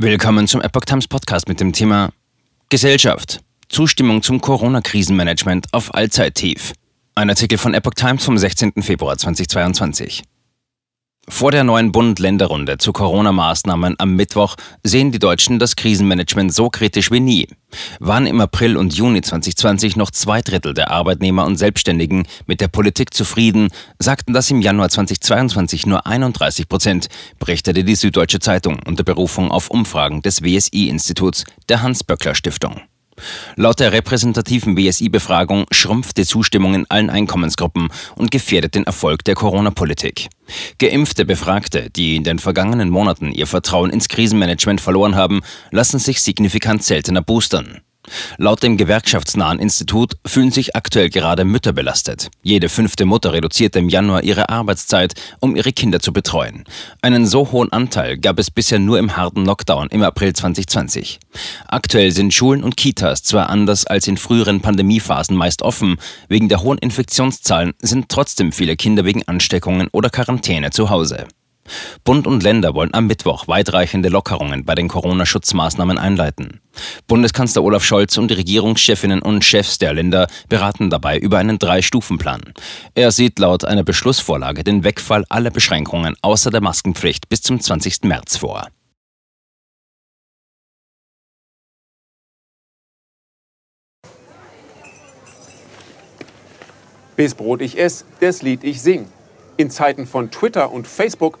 Willkommen zum Epoch Times Podcast mit dem Thema Gesellschaft. Zustimmung zum Corona-Krisenmanagement auf Allzeittief. Ein Artikel von Epoch Times vom 16. Februar 2022. Vor der neuen Bund-Länder-Runde zu Corona-Maßnahmen am Mittwoch sehen die Deutschen das Krisenmanagement so kritisch wie nie. Waren im April und Juni 2020 noch zwei Drittel der Arbeitnehmer und Selbstständigen mit der Politik zufrieden, sagten das im Januar 2022 nur 31 Prozent, berichtete die Süddeutsche Zeitung unter Berufung auf Umfragen des WSI-Instituts der Hans-Böckler-Stiftung. Laut der repräsentativen BSI-Befragung schrumpft die Zustimmung in allen Einkommensgruppen und gefährdet den Erfolg der Corona-Politik. Geimpfte Befragte, die in den vergangenen Monaten ihr Vertrauen ins Krisenmanagement verloren haben, lassen sich signifikant seltener boostern. Laut dem gewerkschaftsnahen Institut fühlen sich aktuell gerade Mütter belastet. Jede fünfte Mutter reduzierte im Januar ihre Arbeitszeit, um ihre Kinder zu betreuen. Einen so hohen Anteil gab es bisher nur im harten Lockdown im April 2020. Aktuell sind Schulen und Kitas zwar anders als in früheren Pandemiephasen meist offen, wegen der hohen Infektionszahlen sind trotzdem viele Kinder wegen Ansteckungen oder Quarantäne zu Hause. Bund und Länder wollen am Mittwoch weitreichende Lockerungen bei den Corona-Schutzmaßnahmen einleiten. Bundeskanzler Olaf Scholz und die Regierungschefinnen und Chefs der Länder beraten dabei über einen Drei-Stufen-Plan. Er sieht laut einer Beschlussvorlage den Wegfall aller Beschränkungen außer der Maskenpflicht bis zum 20. März vor. Bis Brot ich ess, das Lied ich sing. In Zeiten von Twitter und Facebook